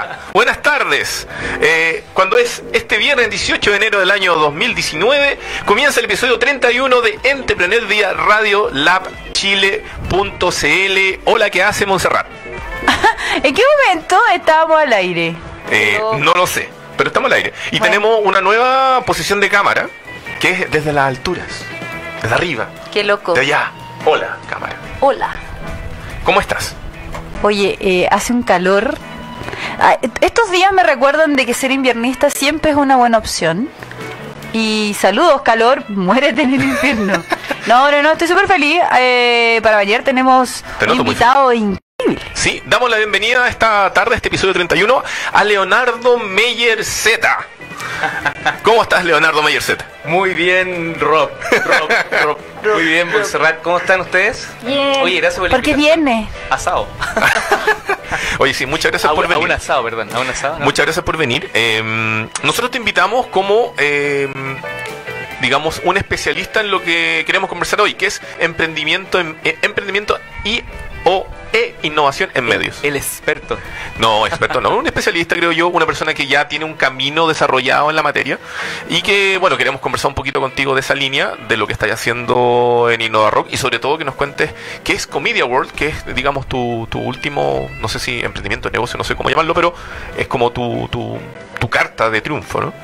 Hola, buenas tardes. Eh, cuando es este viernes 18 de enero del año 2019, comienza el episodio 31 de Entrepreneur vía Radio Lab Chile.cl. Hola, ¿qué hace Montserrat? ¿En qué momento estábamos al aire? Eh, no lo sé, pero estamos al aire. Y Bueno. tenemos una nueva posición de cámara, que es desde las alturas, desde arriba, Qué loco. de allá. Hola, cámara. Hola. ¿Cómo estás? Oye, eh, hace un calor. Ah, estos días me recuerdan de que ser inviernista siempre es una buena opción. Y saludos, calor, muérete en el infierno. No, no, no, estoy súper feliz. Eh, para ayer tenemos Te un invitado increíble. Sí, damos la bienvenida esta tarde, este episodio 31, a Leonardo Meyer Z. ¿Cómo estás, Leonardo Meyer Z? Muy bien, Rob. Rob, Rob. Muy bien, Montserrat. ¿Cómo están ustedes? Bien. Oye, gracias por la Porque viene. Asado. Oye, sí, muchas gracias A, por un- a un venir. asado, perdón. A un asado. ¿no? Muchas gracias por venir. Eh, nosotros te invitamos como, eh, digamos, un especialista en lo que queremos conversar hoy, que es emprendimiento, en, eh, emprendimiento y o e innovación en medios. El experto. No, experto no, un especialista creo yo, una persona que ya tiene un camino desarrollado en la materia y que, bueno, queremos conversar un poquito contigo de esa línea, de lo que estás haciendo en Innova Rock y sobre todo que nos cuentes qué es Comedia World, que es, digamos, tu, tu último, no sé si emprendimiento, negocio, no sé cómo llamarlo, pero es como tu, tu, tu carta de triunfo, ¿no?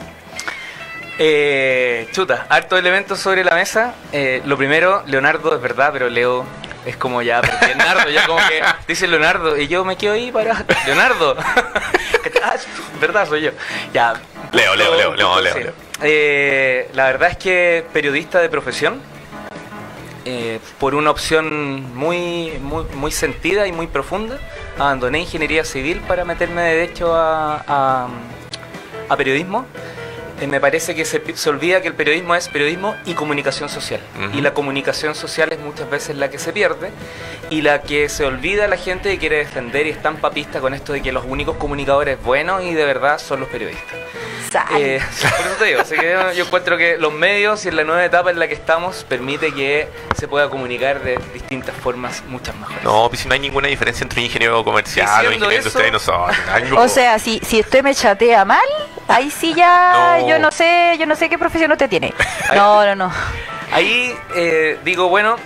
Eh, chuta, harto elementos sobre la mesa. Eh, lo primero, Leonardo es verdad, pero Leo es como ya, Leonardo, ya como que dice Leonardo y yo me quedo ahí para Leonardo. Ah, verdad, soy yo. Ya. Leo, Leo, Leo, Leo, Leo, Sí. Leo. Eh, la verdad es que periodista de profesión, eh, por una opción muy, muy, muy sentida y muy profunda, abandoné ingeniería civil para meterme de derecho a, a- a periodismo. Eh, me parece que se, se olvida que el periodismo es periodismo y comunicación social. Ujú. Y la comunicación social es muchas veces la que se pierde y la que se olvida la gente y quiere defender y es tan papista con esto de que los únicos comunicadores buenos y de verdad son los periodistas. Eh, por eso te digo, así que yo, encuentro que los medios y en la nueva etapa en la que estamos permite que se pueda comunicar de distintas formas, muchas mejores. No, pues si no hay ninguna diferencia entre un ingeniero comercial o ingeniero industrial y nosotros. O sea, si, si usted me chatea mal, ahí sí ya No. yo no sé, yo no sé qué profesión usted tiene. No, no, no. Ahí eh, digo, bueno,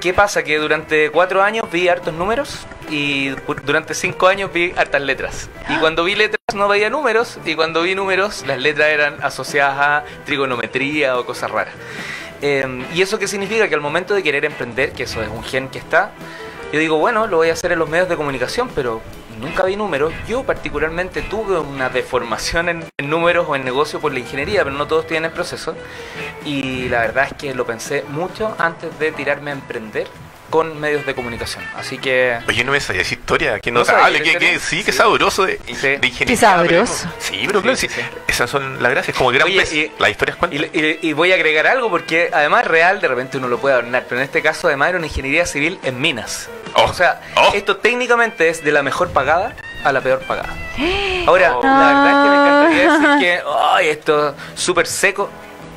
¿qué pasa? Que durante cuatro años vi hartos números y durante cinco años vi hartas letras. Y cuando vi letras no veía números y cuando vi números las letras eran asociadas a trigonometría o cosas raras. Eh, ¿Y eso qué significa? Que al momento de querer emprender, que eso es un gen que está, yo digo, bueno, lo voy a hacer en los medios de comunicación, pero nunca vi números. Yo particularmente tuve una deformación en, en números o en negocio por la ingeniería, pero no todos tienen el proceso. Y la verdad es que lo pensé mucho antes de tirarme a emprender con medios de comunicación. Así que... Oye, no me sabía esa historia, qué ¿No sabía historia? sí, qué Sí. sabroso de, Sí. de ingeniería. Qué sabroso. pero- Sí, pero claro, Sí, sí, sí, sí. esas son las gracias, como gran Oye, pez, y- las historias Y, cuentan. y- y voy a agregar algo porque además real de repente uno lo puede adornar, pero en este caso además era una ingeniería civil en minas. Oh, O sea, oh. esto técnicamente es de la mejor pagada a la peor pagada. Ahora, Oh. la verdad es que me encantaría decir que ay, esto es súper seco.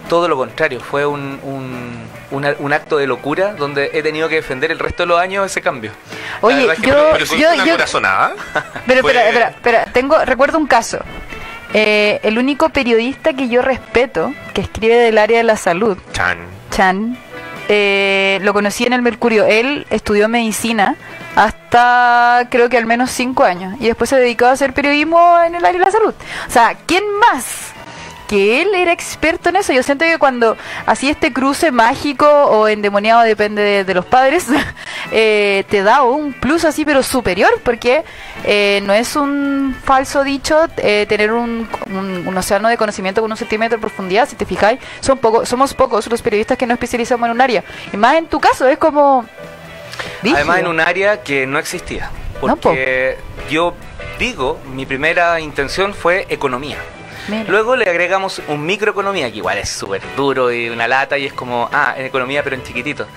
Todo lo contrario, fue un, un, una- un acto de locura donde he tenido que defender el resto de los años ese cambio. Oye, es que yo- pero sí, yo- una yo- corazonada. Pero Fue- espera, espera, espera, tengo, recuerdo un caso. Eh, el único periodista que yo respeto, que escribe del área de la salud, Chan. Chan, eh, lo conocí en el Mercurio. Él estudió medicina hasta creo que al menos cinco años y después se dedicó a hacer periodismo en el área de la salud. O sea, ¿quién más? Que él era experto en eso. Yo siento que cuando hacía este cruce mágico o endemoniado, depende de, de los padres, eh, te da un plus así, pero superior, porque eh, no es un falso dicho eh, tener un, un- un océano de conocimiento con un centímetro de profundidad. Si te fijáis, son poco, somos pocos los periodistas que nos especializamos en un área. Y más en tu caso, es como. Además en un área que no existía. No, po. Porque yo digo, mi primera intención fue economía. Mira. Luego le agregamos un microeconomía, que igual es súper duro y una lata y es como, ah, en economía pero en chiquitito.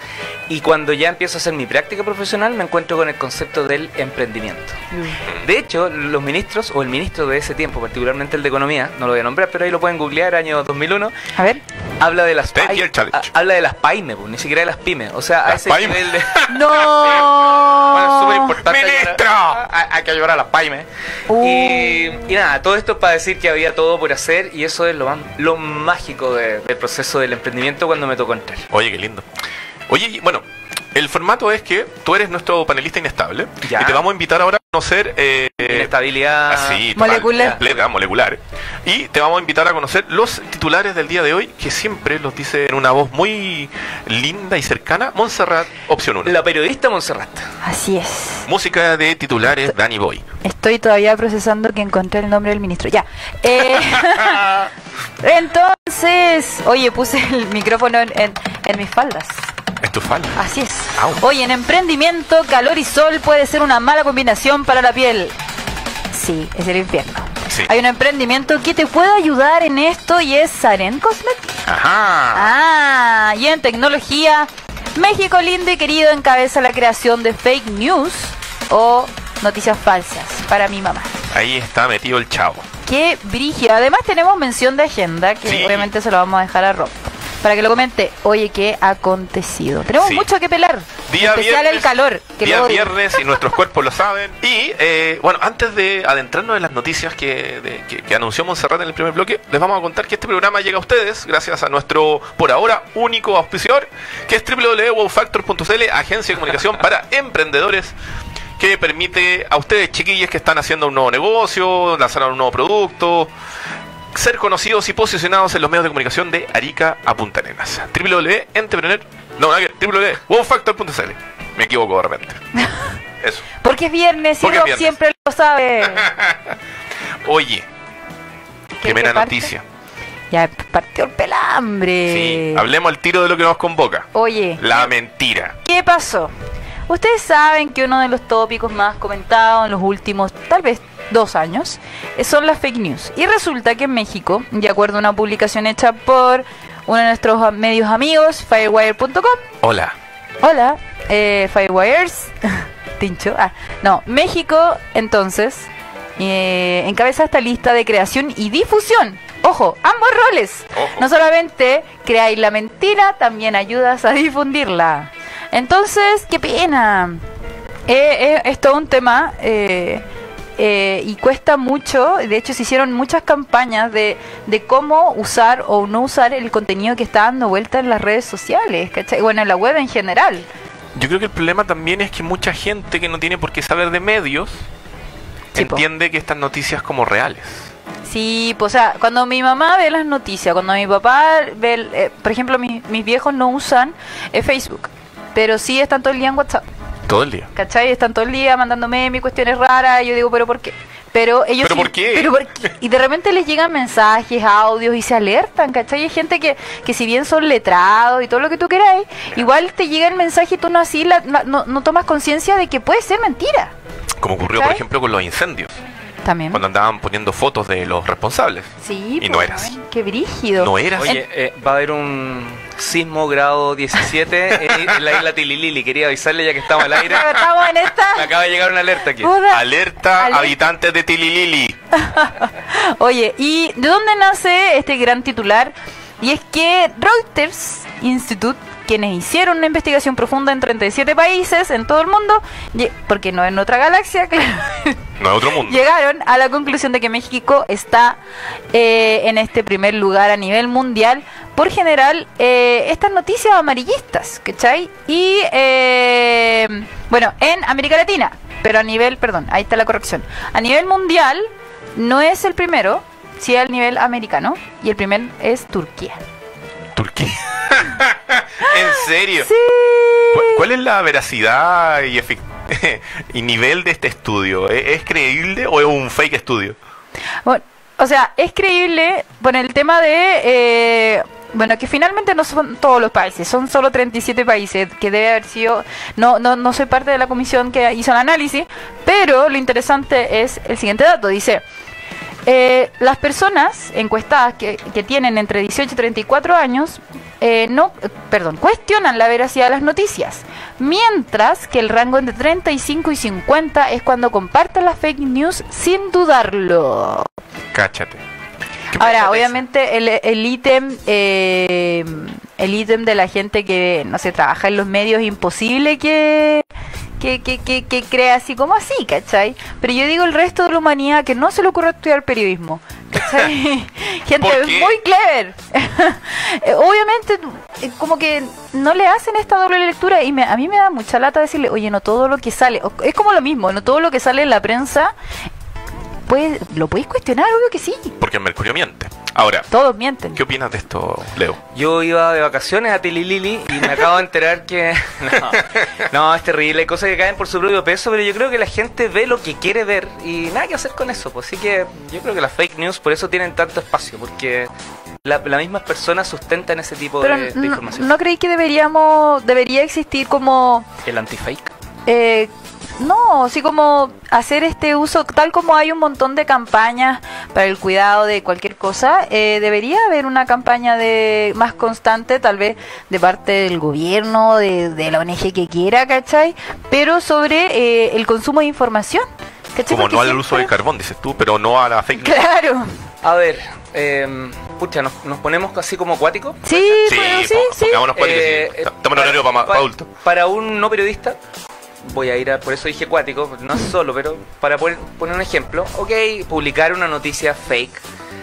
Y cuando ya empiezo a hacer mi práctica profesional me encuentro con el concepto del emprendimiento. De hecho, los ministros, o el ministro de ese tiempo, particularmente el de economía, no lo voy a nombrar, pero ahí lo pueden googlear, año 2001, A ver. Habla de las ha- Habla de las pymes, pues, ni siquiera de las pymes. O sea, a ese pymes. nivel de. No. Bueno, es súper importante ¡Ministro! ayudar a- a- Hay que ayudar a las pymes. Uh. Y, y nada, todo esto es para decir que había todo por hacer y eso es lo, más- lo mágico de- del proceso del emprendimiento cuando me tocó entrar. Oye, qué lindo. Oye, bueno, el formato es que tú eres nuestro panelista inestable Ya. y te vamos a invitar ahora a conocer... Eh, Inestabilidad. Así, total, Molecular. completa, molecular. Y te vamos a invitar a conocer los titulares del día de hoy, que siempre los dice en una voz muy linda y cercana, Montserrat, opción 1. La periodista Montserrat. Así es. Música de titulares, Danny Boy. Estoy todavía procesando que encontré el nombre del ministro. Ya. Eh, entonces, oye, puse el micrófono en, en- en mis faldas. Es tu falda. Así es. Au. Oye, en emprendimiento, calor y sol puede ser una mala combinación para la piel. Sí, es el infierno. Sí. Hay un emprendimiento que te puede ayudar en esto y es Saren Cosmetics. Ajá. Ah, y en tecnología, México lindo y querido encabeza la creación de fake news o noticias falsas para mi mamá. Ahí está metido el chavo. Qué brígido. Además tenemos mención de agenda que Sí. obviamente se lo vamos a dejar a Rob. Para que lo comente, oye, ¿qué ha acontecido? Tenemos Sí. mucho que pelar. Día especial viernes, el calor. Que día viernes y nuestros cuerpos lo saben. Y eh, bueno, antes de adentrarnos en las noticias que, de- que- que anunció Montserrat en el primer bloque, les vamos a contar que este programa llega a ustedes gracias a nuestro, por ahora, único auspiciador, que es www.wowfactor.cl, agencia de comunicación para emprendedores que permite a ustedes, chiquillos que están haciendo un nuevo negocio, lanzar un nuevo producto, ser conocidos y posicionados en los medios de comunicación de Arica a Punta Arenas. www.entrepreneur... No, www.wowfactor.cl. Me equivoco de repente. Eso. Porque es viernes y Porque Rob viernes. siempre lo sabe. Oye, ¿Qué- primera noticia. Ya partió el pelambre. Sí, hablemos al tiro de lo que nos convoca. Oye, La mentira. ¿qué pasó? Ustedes saben que uno de los tópicos más comentados en los últimos, tal vez, dos años, eh, son las fake news. Y resulta que en México, de acuerdo a una publicación hecha por uno de nuestros medios amigos, firewire.com, Hola. Hola, eh, Firewires. Tincho. Ah, no, México, entonces, eh, encabeza esta lista de creación y difusión. Ojo, ambos roles. Ojo. No solamente creáis la mentira, también ayudas a difundirla. Entonces, qué pena. Eh, eh, es todo un tema eh, eh, y cuesta mucho. De hecho, se hicieron muchas campañas de, de cómo usar o no usar el contenido que está dando vuelta en las redes sociales, ¿cachai? Bueno, en la web en general. Yo creo que el problema también es que mucha gente que no tiene por qué saber de medios Sí, po. entiende que estas noticias como reales. Sí, pues, o sea, cuando mi mamá ve las noticias, cuando mi papá ve, el- eh, por ejemplo, mis, mis viejos no usan eh, Facebook, pero sí están todo el día en WhatsApp, Todo el día. ¿cachai? Están todo el día mandándome mis cuestiones raras y yo digo, pero ¿por qué? Pero ellos ¿Pero sí- por qué? pero por qué? Y de repente les llegan mensajes, audios y se alertan, ¿cachai? Hay gente que, que si bien son letrados y todo lo que tú queráis, igual te llega el mensaje y tú no así la- no, no tomas conciencia de que puede ser mentira. Como ocurrió, por ejemplo, con los incendios. También. Cuando andaban poniendo fotos de los responsables. Sí, Y no pues, era así. Qué brígido. No era así. Oye, eh, va a haber un sismo grado 17 en, en la isla Tililili. Quería avisarle ya que estamos al aire. Estamos en esta. Me acaba de llegar una alerta aquí. Alerta. habitantes de Tililili. Oye, ¿y de dónde nace este gran titular? Y es que Reuters Institute, quienes hicieron una investigación profunda en 37 países en todo el mundo, porque no en otra galaxia, claro, No es otro mundo. llegaron a la conclusión de que México está eh, en este primer lugar a nivel mundial por general eh, estas noticias amarillistas, ¿cachai? Y eh, bueno, en América Latina, pero a nivel, perdón, ahí está la corrección, a nivel mundial no es el primero, sí al nivel americano, y el primer es Turquía. Turquía. ¿En serio? Sí. ¿Cu- ¿Cuál es la veracidad y, y nivel de este estudio? ¿Es, es creíble o es un fake estudio? Bueno, o sea, es creíble por el tema de, eh, bueno, que finalmente no son todos los países, son solo 37 países, que debe haber sido, no, no, no soy parte de la comisión que hizo el análisis, pero lo interesante es el siguiente dato, dice, eh, las personas encuestadas que, que tienen entre 18 y 34 años eh, no, perdón, cuestionan la veracidad de las noticias, mientras que el rango entre 35 y 50 es cuando comparten las fake news sin dudarlo. Cáchate. Ahora, obviamente el el ítem eh, el ítem de la gente que no sé trabaja en los medios es imposible que que, que, que, que crea así como así, ¿cachai? Pero yo digo el resto de la humanidad que no se le ocurre estudiar periodismo. ¿cachai? gente muy clever. Eh, obviamente, eh, como que no le hacen esta doble lectura y me- a mí me da mucha lata decirle, oye, no todo lo que sale, es como lo mismo, no todo lo que sale en la prensa, lo podéis cuestionar, obvio que sí. Porque el Mercurio miente. Ahora, Todos mienten. ¿qué opinas de esto, Leo? Yo iba de vacaciones a Tililili y me acabo de enterar que. No, no, es terrible. Hay cosas que caen por su propio peso, pero yo creo que la gente ve lo que quiere ver y nada que hacer con eso. Pues así que yo creo que las fake news por eso tienen tanto espacio, porque la- las mismas personas sustentan ese tipo Pero de, información. ¿no creí que deberíamos, debería existir como, El antifake. eh, no, así como hacer este uso, tal como hay un montón de campañas para el cuidado de cualquier cosa, eh, debería haber una campaña de más constante, tal vez de parte del gobierno, de, de la ONG que quiera, ¿cachai? Pero sobre eh, el consumo de información. ¿cachai? Como Porque no al uso del carbón, dices tú, pero no a la fake news. Claro. A ver, eh, pucha, ¿nos, nos ponemos así como acuáticos. Sí, Sí, bueno, sí, po- sí. pongámonos Eh, sí. Estamos en horario para, pa- adultos. Para un no periodista, voy a ir a, por eso dije cuático, no solo, pero para poner, poner un ejemplo, ok, publicar una noticia fake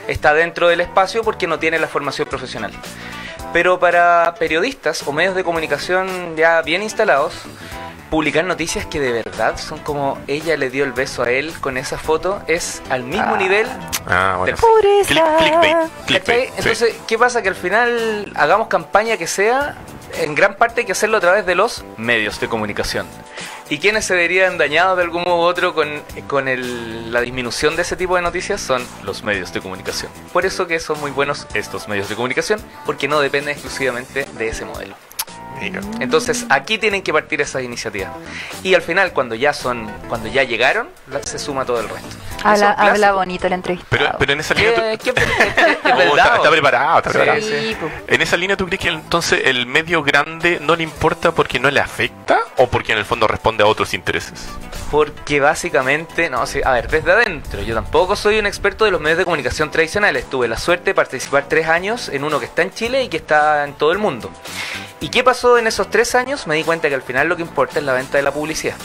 está dentro del espacio porque no tiene la formación profesional. Pero para periodistas o medios de comunicación ya bien instalados, publicar noticias que de verdad son como ella le dio el beso a él con esa foto es al mismo Ah. nivel Ah, bueno. Click- clickbait. Entonces, ¿qué pasa? Que al final hagamos campaña que sea, en gran parte hay que hacerlo a través de los medios de comunicación. ¿Y quienes se verían dañados de algún modo u otro con, con el- la disminución de ese tipo de noticias? Son los medios de comunicación. Por eso que son muy buenos estos medios de comunicación, porque no dependen exclusivamente de ese modelo. Entonces aquí tienen que partir esas iniciativas. Y al final, cuando ya son, cuando ya llegaron, se suma todo el resto. Habla, bonito la entrevista. Pero, pero en esa línea... ¿Qué, tú- qué- es- es Oh, verdad, está, está ¿o? preparado, está Sí, preparado. sí. po. En esa línea, ¿tú crees que entonces el medio grande no le importa porque no le afecta o porque en el fondo responde a otros intereses? Porque básicamente, no, sí, a ver, desde adentro, yo tampoco soy un experto de los medios de comunicación tradicionales. Tuve la suerte de participar tres años en uno que está en Chile y que está en todo el mundo. ¿Y qué pasó en esos tres años? Me di cuenta que al final lo que importa es la venta de la publicidad.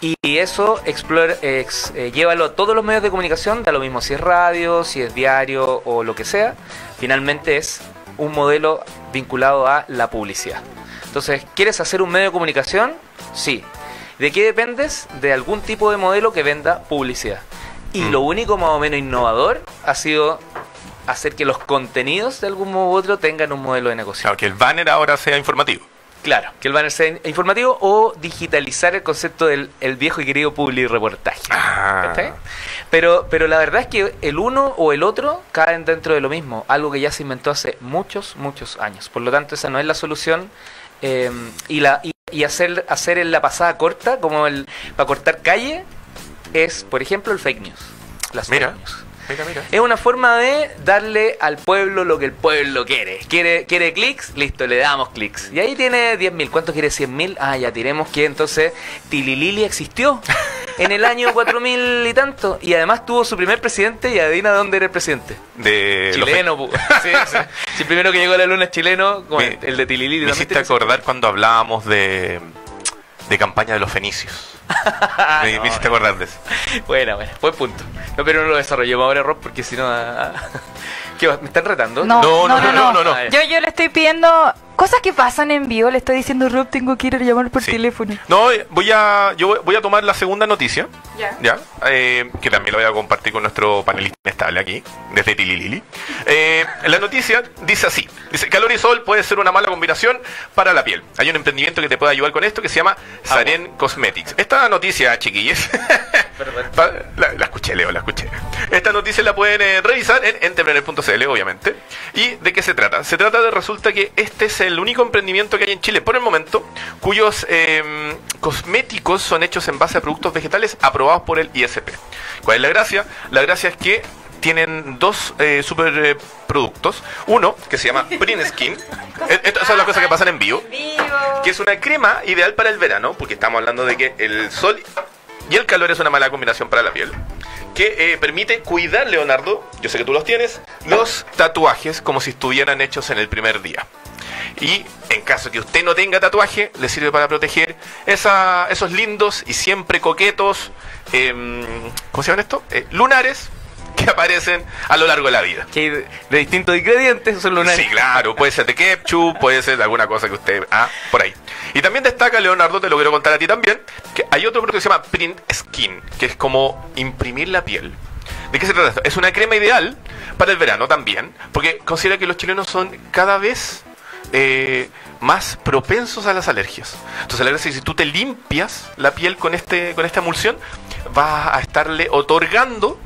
Y eso explora, ex- eh, llévalo a todos los medios de comunicación, da lo mismo si es radio, si es diario o lo que sea. Finalmente es un modelo vinculado a la publicidad. Entonces, ¿quieres hacer un medio de comunicación? Sí. ¿De qué dependes? De algún tipo de modelo que venda publicidad. Y Mm. lo único más o menos innovador ha sido hacer que los contenidos de algún modo u otro tengan un modelo de negocio. Claro, que el banner ahora sea informativo. Claro, que el banner sea in- informativo o digitalizar el concepto del el viejo y querido public reportaje. Ah. Pero, pero la verdad es que el uno o el otro caen dentro de lo mismo, algo que ya se inventó hace muchos, muchos años. Por lo tanto, esa no es la solución. eh, y la y, y hacer, hacer en la pasada corta, como el para cortar calle, es, por ejemplo, el fake news. Las Mira. fake news. Mira, mira. Es una forma de darle al pueblo lo que el pueblo quiere. Quiere, quiere clics, listo, le damos clics. Y ahí tiene 10.000. ¿Cuánto quiere 100.000? Ah, ya tiremos que entonces Tililili existió en el año 4.000 y tanto. Y además tuvo su primer presidente y adivina dónde era el presidente. De los Chileno, pu. Sí, sí. Si el primero que llegó a la luna es chileno, como Me- el de Tililili. Me hiciste acordar cuando hablábamos de, de campaña de los fenicios. Ah, me, no, me hiciste acordar de eso. Bueno, bueno, buen punto. No, pero no lo desarrollemos ahora, Rob, porque si no... ah, ¿Qué va? ¿Me están retando? No, No, no, no, no, no, no. Ah. Yo, yo le estoy pidiendo cosas que pasan en vivo. Le estoy diciendo, Rob, tengo que ir a llamar por Sí. teléfono. No, voy a, yo voy- a tomar la segunda noticia, Ya. ya, eh, que también la voy a compartir con nuestro panelista inestable aquí, desde Tililili. Eh, la noticia dice así, dice, calor y sol puede ser una mala combinación para la piel. Hay un emprendimiento que te puede ayudar con esto que se llama Saren Cosmetics. Esta noticia, chiquillos, La, la escuché, Leo, la escuché. Esta noticia la pueden eh, revisar en entrepreneur.cl, obviamente. ¿Y de qué se trata? Se trata de, resulta que este es el único emprendimiento que hay en Chile por el momento, cuyos eh, cosméticos son hechos en base a productos vegetales aprobados por el ISP. ¿Cuál es la gracia? La gracia es que tienen dos eh, super eh, productos. Uno, que se llama Print Skin. Eh, Estas son las cosas que pasan en vivo que es una crema ideal para el verano, porque estamos hablando de que el sol y el calor es una mala combinación para la piel, que eh, permite cuidar, Leonardo, yo sé que tú los tienes, los tatuajes como si estuvieran hechos en el primer día. Y en caso que usted no tenga tatuaje, le sirve para proteger esa- esos lindos y siempre coquetos, em, ¿cómo se llaman esto? Eh, lunares que aparecen a lo largo de la vida. Que hay de, de distintos ingredientes son lunares. Sí, claro, puede ser de ketchup, puede ser de alguna cosa que usted... Ah, por ahí. Y también destaca, Leonardo, te lo quiero contar a ti también, que hay otro producto que se llama Print Skin, que es como imprimir la piel. ¿De qué se trata esto? Es una crema ideal para el verano también, porque considera que los chilenos son cada vez eh, más propensos a las alergias. Entonces, la que si tú te limpias la piel con, este, con esta emulsión, vas a estarle otorgando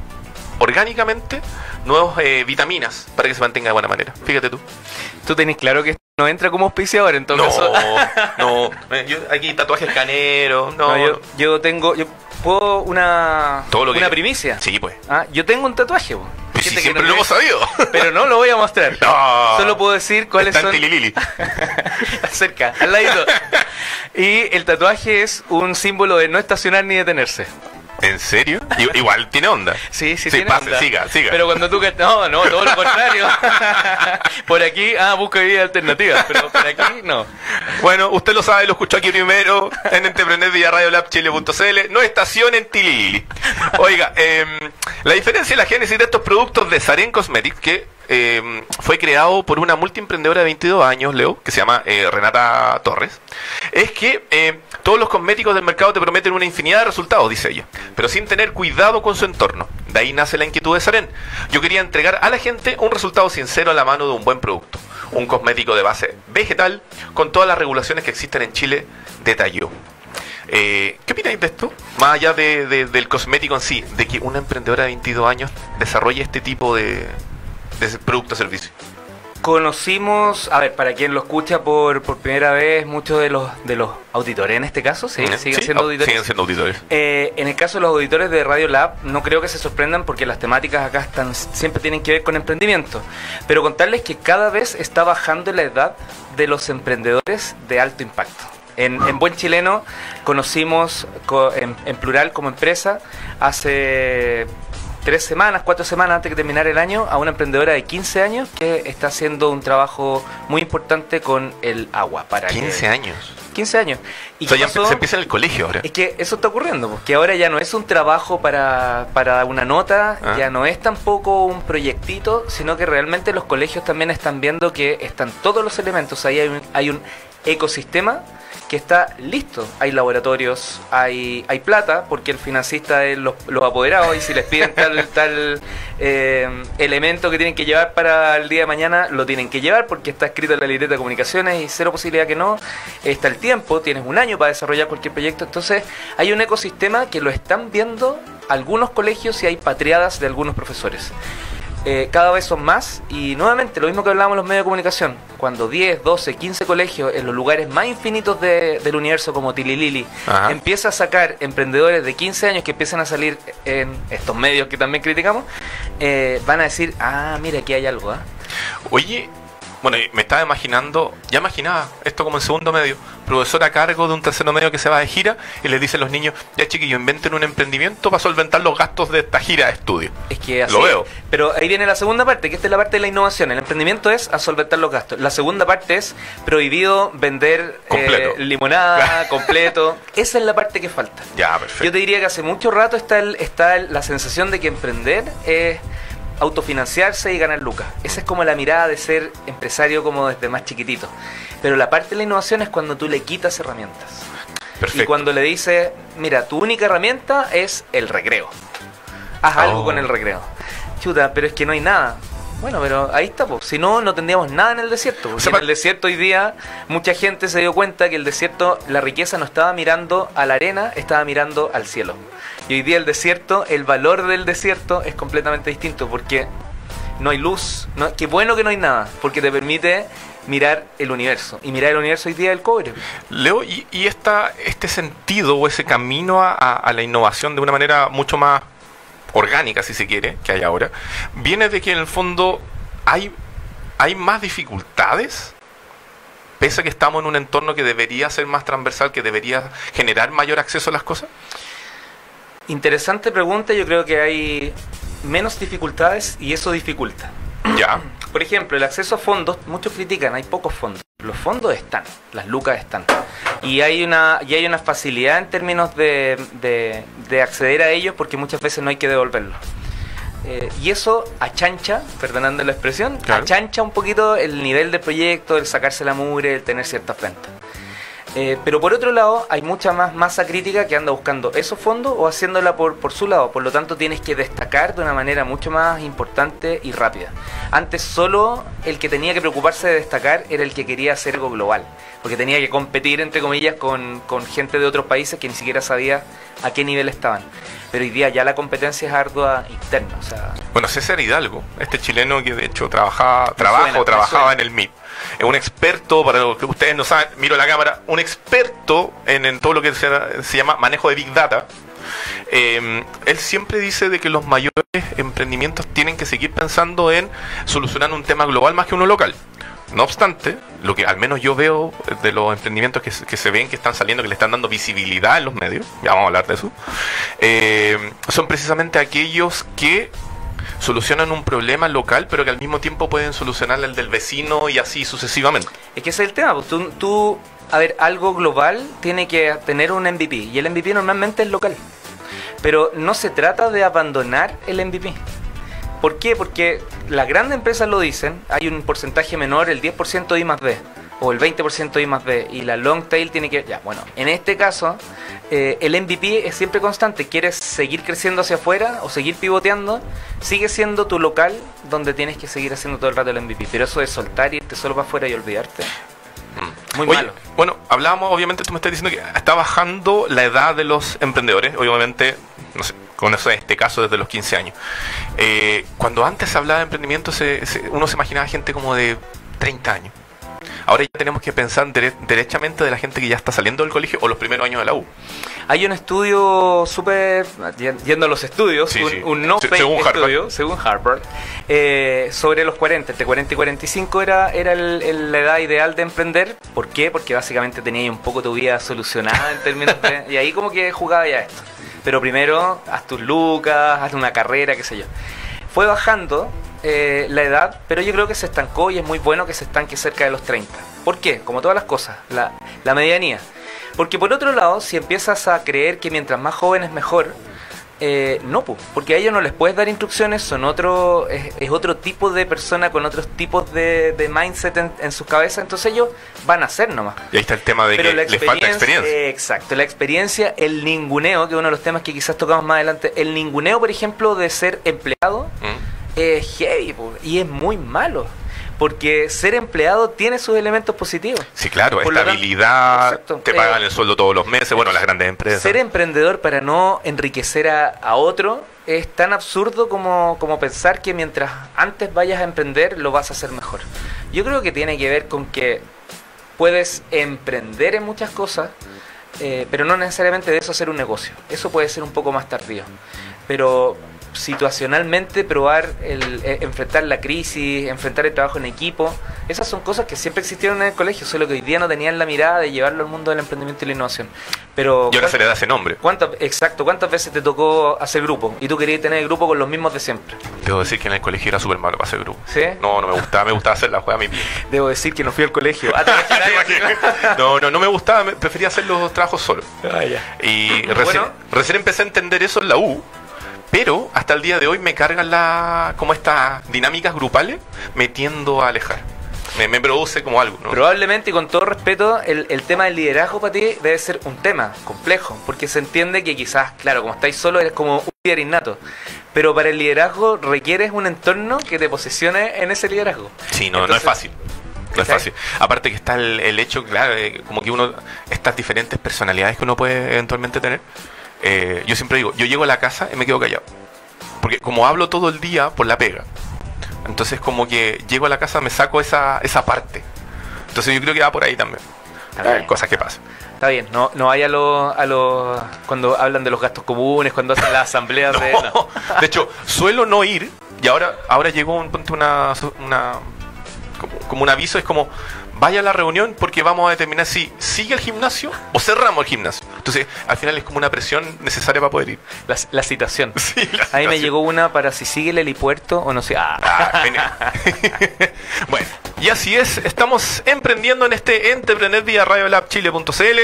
orgánicamente nuevas eh, vitaminas para que se mantenga de buena manera. Fíjate tú. Tú tenés claro que esto no entra como auspiciador, en todo No, caso. no. Eh, yo- aquí tatuajes caneros, no. No, yo, yo tengo. Yo puedo una. Todo lo que- una primicia. Sí, pues. Ah, yo tengo un tatuaje, po. Pues si Gente que siempre no lo hemos sabido. Pero no lo voy a mostrar. No. Solo puedo decir cuáles en son. Tililili. cerca, al ladito. Y el tatuaje es un símbolo de no estacionar ni detenerse. ¿En serio? Igual tiene onda. Sí, sí, Sí, tiene pase, onda. siga, siga. Pero cuando tú... ca- No, no, todo lo contrario. por aquí, ah, busca vida alternativas, pero por aquí no. Bueno, usted lo sabe, lo escuchó aquí primero en Entrepreneur vía radiolabchile.cl. No estación en Tilili. Oiga, em, la diferencia y la génesis de estos productos de Saren Cosmetics, que em, fue creado por una multiemprendedora de 22 años, Leo, que se llama eh, Renata Torres, es que em, todos los cosméticos del mercado te prometen una infinidad de resultados, dice ella, pero sin tener cuidado con su entorno. De ahí nace la inquietud de Saren. Yo quería entregar a la gente un resultado sincero a la mano de un buen producto. Un cosmético de base vegetal con todas las regulaciones que existen en Chile, detalló. Eh, ¿Qué opináis de esto? Más allá de- de- del cosmético en sí, de que una emprendedora de 22 años desarrolle este tipo de, de producto o servicio. Conocimos, a ver, para quien lo escucha por, por primera vez, muchos de los de los auditores en este caso, sí, ¿Eh? siguen Sí, siendo au- auditores. siguen siendo auditores. Eh, en el caso de los auditores de Radio Lab, no creo que se sorprendan porque las temáticas acá están siempre tienen que ver con emprendimiento. Pero contarles que cada vez está bajando la edad de los emprendedores de alto impacto. En, en Buen Chileno conocimos co- en, en plural como empresa hace tres semanas, cuatro semanas antes de terminar el año a una emprendedora de 15 años que está haciendo un trabajo muy importante con el agua. Para que- 15 años. 15 años. ¿Y o sea, qué ya pasó? se empieza en el colegio ahora. Es que eso está ocurriendo, porque ahora ya no es un trabajo para, para una nota, Ah. ya no es tampoco un proyectito, sino que realmente los colegios también están viendo que están todos los elementos, ahí hay un, hay un ecosistema que está listo. Hay laboratorios, hay, hay plata, porque el financista es los, los apoderados y si les piden tal, tal eh, elemento que tienen que llevar para el día de mañana, lo tienen que llevar porque está escrito en la libreta de comunicaciones y cero posibilidad que no. Está el tiempo, tienes un año para desarrollar cualquier proyecto. Entonces hay un ecosistema que lo están viendo algunos colegios y hay patriadas de algunos profesores. Eh, cada vez son más y nuevamente lo mismo que hablábamos en los medios de comunicación, cuando 10, 12, 15 colegios en los lugares más infinitos de- del universo como Tililili Ajá. empieza a sacar emprendedores de 15 años que empiezan a salir en estos medios que también criticamos, eh, van a decir, ah, mira, aquí hay algo, ¿ah?". Oye, bueno, me estaba imaginando, ya imaginaba esto como en segundo medio, profesor a cargo de un tercero medio que se va de gira y les dice a los niños, ya chiquillos, inventen un emprendimiento para solventar los gastos de esta gira de estudio. Es que así. Lo veo. Pero ahí viene la segunda parte, que esta es la parte de la innovación. El emprendimiento es a solventar los gastos. La segunda parte es prohibido vender eh, limonada, completo. Esa es la parte que falta. Ya, perfecto. Yo te diría que hace mucho rato está, el- está el- la sensación de que emprender es autofinanciarse y ganar lucas. Esa es como la mirada de ser empresario como desde más chiquitito. Pero la parte de la innovación es cuando tú le quitas herramientas. Perfecto. Y cuando le dices, mira, tu única herramienta es el recreo. Haz algo Oh. con el recreo. Chuta, pero es que no hay nada. Bueno, pero ahí está. Si no, no tendríamos nada en el desierto. Porque el desierto hoy día, mucha gente se dio cuenta que el desierto, la riqueza no estaba mirando a la arena, estaba mirando al cielo. Y hoy día el desierto, el valor del desierto es completamente distinto porque no hay luz. No, qué bueno que no hay nada, porque te permite mirar el universo. Y mirar el universo hoy día es el cobre. Leo, y, y esta, este sentido o ese camino a- a la innovación de una manera mucho más orgánica, si se quiere, que hay ahora, viene de que en el fondo hay, hay más dificultades, pese a que estamos en un entorno que debería ser más transversal, que debería generar mayor acceso a las cosas. Interesante pregunta, yo creo que hay menos dificultades y eso dificulta. Ya. Por ejemplo, el acceso a fondos, muchos critican, hay pocos fondos. Los fondos están, las lucas están. Y hay una, y hay una facilidad en términos de, de- de acceder a ellos porque muchas veces no hay que devolverlos. Eh, y eso achancha, perdonando la expresión, Claro. achancha un poquito el nivel del proyecto, el sacarse la mugre, el tener ciertas ventas. Eh, pero por otro lado, hay mucha más masa crítica que anda buscando esos fondos o haciéndola por, por su lado. Por lo tanto, tienes que destacar de una manera mucho más importante y rápida. Antes solo el que tenía que preocuparse de destacar era el que quería hacer algo global. Porque tenía que competir, entre comillas, con, con gente de otros países que ni siquiera sabía a qué nivel estaban. Pero hoy día ya la competencia es ardua interna. O sea, Bueno, César Hidalgo, este chileno que de hecho trabajaba, trabaja suena, o me trabajaba en el MIT. Un experto, para lo que ustedes no saben, miro la cámara, un experto en, todo lo que se, llama manejo de Big Data. Eh, él siempre dice de que los mayores emprendimientos tienen que seguir pensando en solucionar un tema global más que uno local. No obstante, lo que al menos yo veo de los emprendimientos que, se- ven que están saliendo, que le están dando visibilidad en los medios, ya vamos a hablar de eso, eh, son precisamente aquellos que solucionan un problema local, pero que al mismo tiempo pueden solucionar el del vecino y así sucesivamente. Es que ese es el tema. pues, Tú, a ver, algo global tiene que tener un MVP. Y el MVP normalmente es local. Pero no se trata de abandonar el MVP. ¿Por qué? Porque las grandes empresas lo dicen. Hay un porcentaje menor, el 10% de I más B. O el 20% de I más B. Y la long tail tiene que... Ya, bueno. En este caso, eh, el MVP es siempre constante. ¿Quieres seguir creciendo hacia afuera o seguir pivoteando? Sigue siendo tu local donde tienes que seguir haciendo todo el rato el MVP. Pero eso de soltar, irte solo para afuera y olvidarte. Muy Oye, malo. Bueno, hablábamos, obviamente tú me estás diciendo que está bajando la edad de los emprendedores, obviamente, no sé, con eso este caso desde los 15 años. Eh, cuando antes se hablaba de emprendimiento, se- se- uno se imaginaba gente como de 30 años. Ahora ya tenemos que pensar dere- derechamente de la gente que ya está saliendo del colegio o los primeros años de la U. Hay un estudio súper, yendo a los estudios, Sí, un, sí. un no Se- fake según Harvard. estudio, según Harvard, eh, sobre los 40, entre 40 y 45 era, era el- el- la edad ideal de emprender. ¿Por qué? Porque básicamente tenías un poco tu vida solucionada en términos de... Y ahí como que jugaba ya esto. Pero primero, haz tus lucas, haz una carrera, qué sé yo. Fue bajando eh, la edad, pero yo creo que se estancó y es muy bueno que se estanque cerca de los 30. ¿Por qué? Como todas las cosas, la, la medianía. Porque por otro lado, si empiezas a creer que mientras más jóvenes mejor, eh, no, po, porque a ellos no les puedes dar instrucciones, son otro, es, es otro tipo de persona con otros tipos de, de mindset en, en sus cabezas, entonces ellos van a hacer nomás. Y ahí está el tema de Pero que les falta experiencia. eh, exacto, la experiencia, el ninguneo, que es uno de los temas que quizás tocamos más adelante, el ninguneo, por ejemplo, de ser empleado, ¿Mm? Es heavy po, y es muy malo. Porque ser empleado tiene sus elementos positivos. Sí, claro, Por lo tanto- estabilidad, te pagan Eh, el sueldo todos los meses, bueno, las grandes empresas. Ser emprendedor para no enriquecer a, a otro es tan absurdo como, como pensar que mientras antes vayas a emprender lo vas a hacer mejor. Yo creo que tiene que ver con que puedes emprender en muchas cosas, eh, pero no necesariamente de eso hacer un negocio. Eso puede ser un poco más tardío. Pero situacionalmente probar el eh, enfrentar la crisis, enfrentar el trabajo en equipo, esas son cosas que siempre existieron en el colegio, solo que hoy día no tenían la mirada de llevarlo al mundo del emprendimiento y la innovación. Pero Y ahora se le da ese nombre. ¿Cuántas, exacto, ¿cuántas veces te tocó hacer grupo? Y tú querías tener el grupo con los mismos de siempre. Debo decir que en el colegio era súper malo para hacer grupo. ¿Sí? No, no me gustaba, me gustaba hacer la juega a mi pie. Debo decir que no fui al colegio. Ah. No, no, no me gustaba, me- prefería hacer los trabajos solo. Ah, ya. Y recién, Bueno. recién empecé a entender eso en la U, pero hasta el día de hoy me cargan la, como estas dinámicas grupales, metiendo a alejar. Me, me produce como algo, ¿no? Probablemente, y con todo respeto, el, el tema del liderazgo para ti debe ser un tema complejo, porque se entiende que quizás, claro, como estáis solo, eres como un líder innato. Pero para el liderazgo requieres un entorno que te posesione en ese liderazgo. Sí, no, no es fácil. No es fácil. Aparte que está el, el hecho, claro, como que uno, estas diferentes personalidades que uno puede eventualmente tener. Eh, yo siempre digo, yo llego a la casa y me quedo callado. Porque como hablo todo el día por la pega, entonces como que llego a la casa me saco esa, esa parte. Entonces yo creo que va por ahí también. Eh, cosas que pasan. Está bien, no, no vaya a los... A los cuando hablan de los gastos comunes, cuando hacen las asambleas de... no. De hecho, suelo no ir y ahora, ahora llegó un, ponte una, una, como como un aviso, es como, vaya a la reunión porque vamos a determinar si sigue el gimnasio o cerramos el gimnasio. Entonces, al final es como una presión necesaria para poder ir. La, la citación. Sí, la Ahí me llegó una para si sigue el helipuerto o no sé. Ah, Ah, genial. bueno, y así es, estamos emprendiendo en este Entrepreneur vía radiolabchile.cl.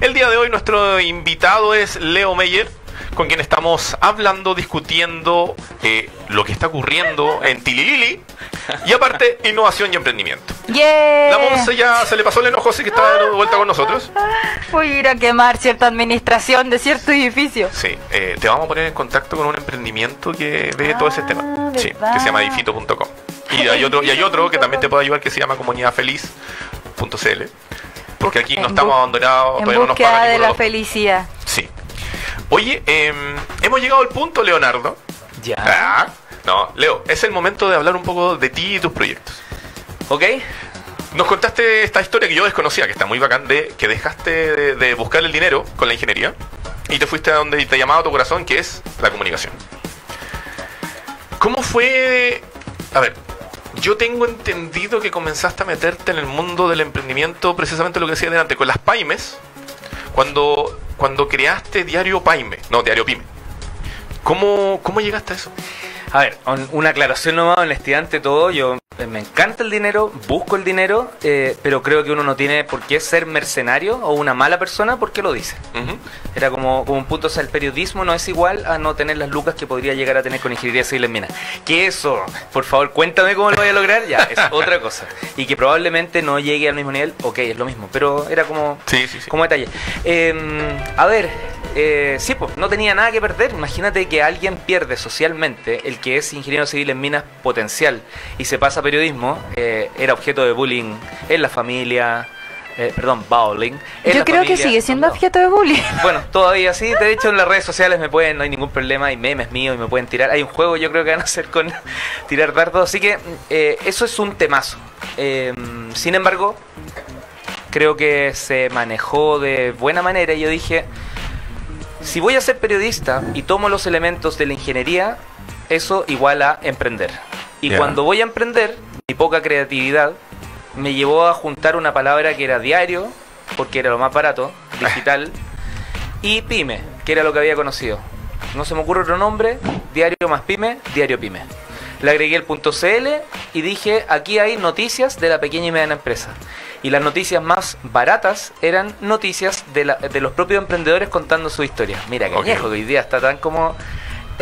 El día de hoy nuestro invitado es Leo Meyer, con quien estamos hablando, discutiendo eh, lo que está ocurriendo en Tililili y aparte innovación y emprendimiento. ¡Yeah! La Monse ya se le pasó el enojo, así que está de vuelta con nosotros. Voy a ir a quemar cierta administración de cierto edificio. Sí, eh, te vamos a poner en contacto con un emprendimiento que ve todo ese Ah, tema. Sí, que se llama edifito.com. Y hay otro, y hay otro que también te puede ayudar que se llama comunidadfeliz.cl. Porque aquí no estamos abandonados, En todavía no nos pagan de la los felicidad. Oye, em, hemos llegado al punto, Leonardo. ya. Ah, no, Leo, es el momento de hablar un poco de ti y tus proyectos. ¿Ok? Nos contaste esta historia que yo desconocía, que está muy bacán, de que dejaste de, de buscar el dinero con la ingeniería y te fuiste a donde te llamaba tu corazón, que es la comunicación. ¿Cómo fue? A ver, yo tengo entendido que comenzaste a meterte en el mundo del emprendimiento, precisamente lo que decía delante, con las Paimes, cuando, cuando creaste Diario Paime, no, Diario Pyme. ¿Cómo, ¿Cómo llegaste a eso? A ver, un- una aclaración nomás, honestidad ante todo. Yo me encanta el dinero, busco el dinero, eh, pero creo que uno no tiene por qué ser mercenario o una mala persona porque lo dice. Era como, como un punto, o sea, el periodismo no es igual a no tener las lucas que podría llegar a tener con ingeniería civil en minas. Que eso, por favor, cuéntame cómo lo voy a lograr, ya, es otra cosa. Y que probablemente no llegue al mismo nivel, ok, es lo mismo, pero era como, Sí, sí, sí. como detalle. Eh, a ver, eh, sí, pues, no tenía nada que perder. Imagínate que alguien pierde socialmente, el que es ingeniero civil en minas potencial y se pasa a periodismo, eh, era objeto de bullying en la familia, eh, perdón, bullying. en Yo creo que sigue siendo no. objeto de bullying. Bueno, todavía sí. De hecho, en las redes sociales me pueden, no hay ningún problema. Hay memes míos y me pueden tirar. Hay un juego, yo creo que van a hacer con tirar dardos. Así que eh, eso es un temazo. Eh, sin embargo, creo que se manejó de buena manera. Y yo dije: si voy a ser periodista y tomo los elementos de la ingeniería, eso igual a emprender. Y cuando voy a emprender, mi poca creatividad me llevó a juntar una palabra que era diario, porque era lo más barato, digital, y pyme, que era lo que había conocido. No se me ocurre otro nombre, diario más pyme, diario pyme. Le agregué el punto .cl y dije, aquí hay noticias de la pequeña y mediana empresa. Y las noticias más baratas eran noticias de, la- de los propios emprendedores contando su historia. Mira, que Ok. viejo que hoy día está tan como...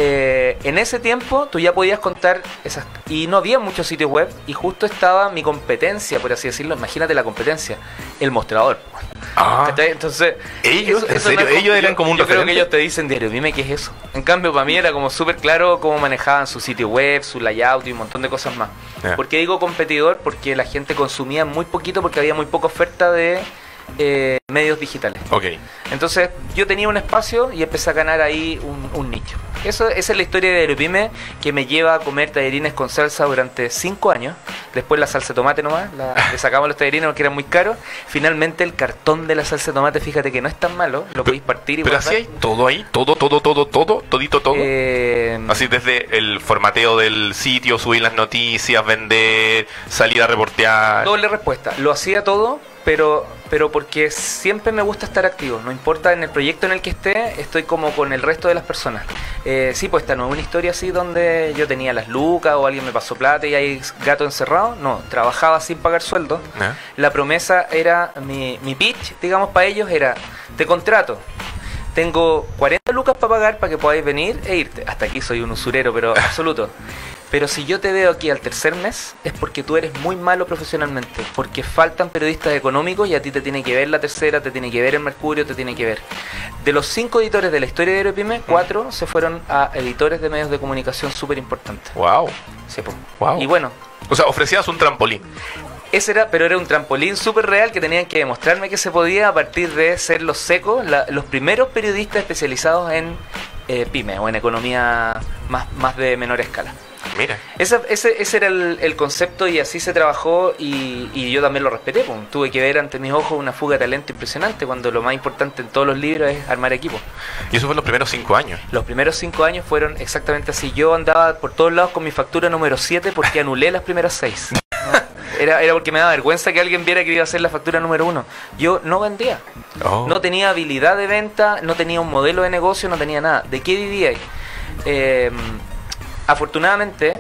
eh, en ese tiempo tú ya podías contar esas... Y no había muchos sitios web y justo estaba mi competencia, por así decirlo. Imagínate la competencia, el mostrador. Ah. Entonces, ¿Ellos? ¿En serio? como- ¿Ellos eran como un Yo creo que ellos te dicen diario, dime qué es eso. En cambio, para mí era como súper claro cómo manejaban su sitio web, su layout y un montón de cosas más. Ya. ¿Por qué digo competidor? Porque la gente consumía muy poquito porque había muy poca oferta de eh, medios digitales. ok. Entonces yo tenía un espacio y empecé a ganar ahí un, un nicho. Eso, esa es la historia de Aeropime que me lleva a comer tallarines con salsa durante cinco años. Después la salsa de tomate nomás, la- le sacamos los tallarines porque eran muy caros. Finalmente el cartón de la salsa de tomate, fíjate que no es tan malo, lo podéis partir y Pero guardar. así hay todo ahí, todo, todo, todo, todo, todito, todo. Eh, Así desde el formateo del sitio, subir las noticias, vender, salir a reportear. Doble respuesta. Lo hacía todo, pero, pero porque siempre me gusta estar activo. No importa en el proyecto en el que esté, estoy como con el resto de las personas. Eh, sí, pues esta no es una historia así donde yo tenía las lucas o alguien me pasó plata y hay gato encerrado. No, trabajaba sin pagar sueldo. ¿Ya? La promesa era, mi, mi pitch, digamos, para ellos era, te contrato. Tengo 40 lucas para pagar para que podáis venir e irte. Hasta aquí soy un usurero, pero absoluto. Pero si yo te veo aquí al tercer mes, es porque tú eres muy malo profesionalmente. Porque faltan periodistas económicos y a ti te tiene que ver la tercera, te tiene que ver el Mercurio, te tiene que ver. De los cinco editores de la historia de Aeropime, cuatro se fueron a editores de medios de comunicación súper importantes. Wow. Sí, po. Wow. Y bueno, O sea, ofrecías un trampolín. ese era, pero era un trampolín súper real que tenían que demostrarme que se podía a partir de ser los secos, la- los primeros periodistas especializados en eh, pyme o en economía más, más de menor escala. Mira. Ese, ese, ese era el, el concepto y así se trabajó y, y yo también lo respeté. pues. Tuve que ver ante mis ojos una fuga de talento impresionante cuando lo más importante en todos los libros es armar equipo. Y eso fue los primeros cinco años. Los primeros cinco años fueron exactamente así. Yo andaba por todos lados con mi factura número 7 porque anulé las primeras seis. Era, era porque me daba vergüenza que alguien viera que iba a hacer la factura número uno. Yo no vendía. Oh. No tenía habilidad de venta, no tenía un modelo de negocio, no tenía nada. ¿De qué vivía ahí? Eh, afortunadamente,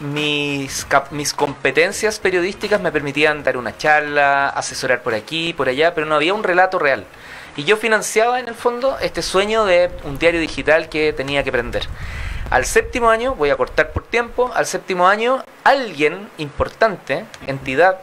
mis, mis competencias periodísticas me permitían dar una charla, asesorar por aquí, por allá, pero no había un relato real. Y yo financiaba en el fondo este sueño de un diario digital que tenía que prender. Al séptimo año, voy a cortar por tiempo, al séptimo año alguien importante, entidad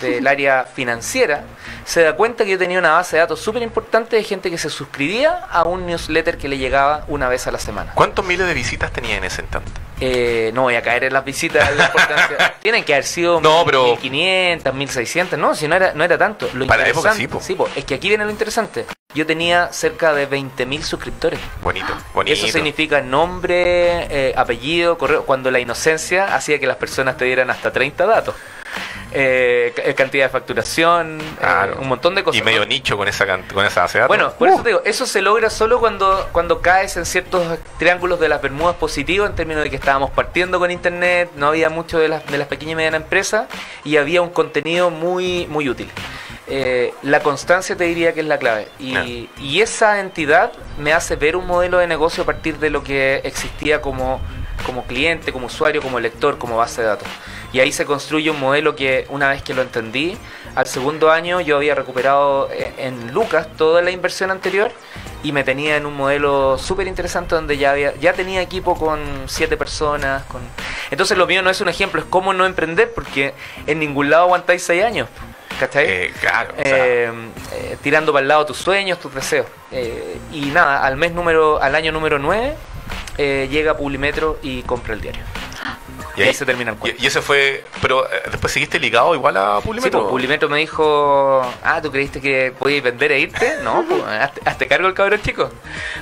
del área financiera, se da cuenta que yo tenía una base de datos súper importante de gente que se suscribía a un newsletter que le llegaba una vez a la semana. ¿Cuántos miles de visitas tenía en ese instante? Eh, no voy a caer en las visitas. la importancia. Tienen que haber sido No, pero- 1500, 1600. No, si no era, no era tanto. Lo Para época sí, po. po, Es que aquí viene lo interesante. Yo tenía cerca de 20.000 suscriptores. Bonito, bonito. Eso significa nombre, eh, apellido, correo. Cuando la inocencia hacía que las personas te dieran hasta 30 datos. Eh, ca- cantidad de facturación, eh, un montón de cosas. Y medio nicho con esa, con esa base de datos. Bueno, por eso te digo, eso se logra solo cuando, cuando caes en ciertos triángulos de las Bermudas positivos en términos de que estábamos partiendo con internet, no había mucho de las, de las pequeñas y medianas empresas y había un contenido muy, muy útil. Eh, la constancia te diría que es la clave. Y, y esa entidad me hace ver un modelo de negocio a partir de lo que existía como, como cliente, como usuario, como lector, como base de datos. Y ahí se construye un modelo que una vez que lo entendí, al segundo año yo había recuperado eh, en Lucas toda la inversión anterior y me tenía en un modelo súper interesante donde ya, había, ya tenía equipo con siete personas. Con... Entonces lo mío no es un ejemplo, es cómo no emprender porque en ningún lado aguantáis seis años. ¿Cachai? Eh, claro. o sea, Eh, eh, tirando para el lado tus sueños, tus deseos. Y nada, al mes número, al año número 9, eh, llega Publimetro y compra el diario. Y ahí se termina el cuento. Y, y ese fue. Pero eh, después seguiste ligado igual a Sí, Publimetro. pues, Publimetro me dijo, ah, ¿tú creíste que podías vender e irte? No, pues, hazte, hazte cargo el cabrón chico.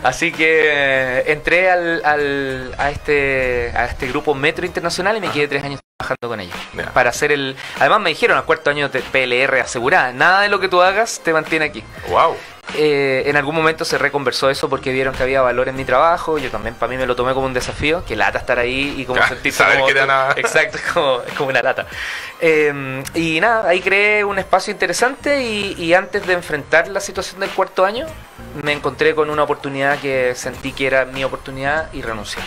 Así que eh, entré al, al- a, este, a este grupo Metro Internacional y me quedé tres años trabajando con ellos. Para hacer el... Además me dijeron al cuarto año de PLR asegurada, nada de lo que tú hagas te mantiene aquí. Wow. Eh, en algún momento se reconversó eso porque vieron que había valor en mi trabajo. Yo también, para mí, me lo tomé como un desafío. Que lata estar ahí y como Ya, sentirse saber como que Exacto, es como, una lata. Eh, y nada, ahí creé un espacio interesante. Y, y antes de enfrentar la situación del cuarto año, me encontré con una oportunidad que sentí que era mi oportunidad y renuncié.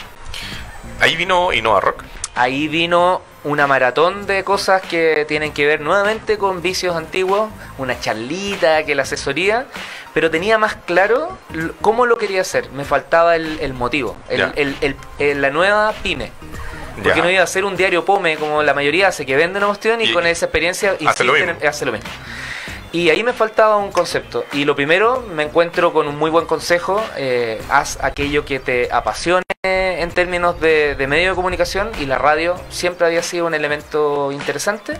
Ahí vino Innova Rock. Ahí vino una maratón de cosas que tienen que ver nuevamente con vicios antiguos, una charlita, que la asesoría, pero tenía más claro cómo lo quería hacer. Me faltaba el, el motivo, el- el- la nueva pyme. Porque Ya. no iba a ser un diario POME como la mayoría hace, que vende una cuestión y, Y- con esa experiencia hace lo mismo. hace lo mismo. Y ahí me faltaba un concepto. Y lo primero, me encuentro con un muy buen consejo. eh, haz aquello que te apasione en términos de, de medio de comunicación. Y la radio siempre había sido un elemento interesante.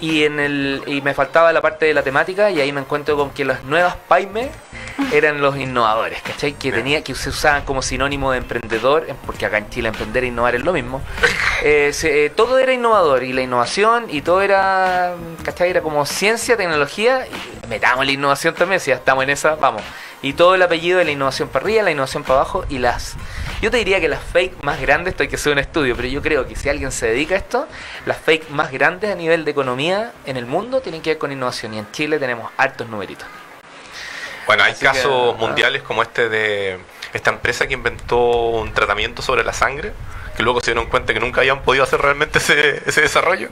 Y, en el, y me faltaba la parte de la temática. Y ahí me encuentro con que las nuevas PAIME eran los innovadores. ¿Cachai? Que, tenía, que se usaban como sinónimo de emprendedor. eh, Porque acá en Chile emprender e innovar es lo mismo. Eh, se- eh, todo era innovador y la innovación y todo era, ¿cachai? Era como ciencia, tecnología y metamos la innovación también, si ya estamos en esa, vamos. Y todo el apellido de la innovación para arriba, la innovación para abajo y las... Yo te diría que las fake más grandes, esto hay que hacer un estudio, pero yo creo que si alguien se dedica a esto, las fake más grandes a nivel de economía en el mundo tienen que ver con innovación y en Chile tenemos hartos numeritos. Bueno, hay Así casos ah. mundiales como este de esta empresa que inventó un tratamiento sobre la sangre, que luego se dieron cuenta que nunca habían podido hacer realmente ese, ese desarrollo.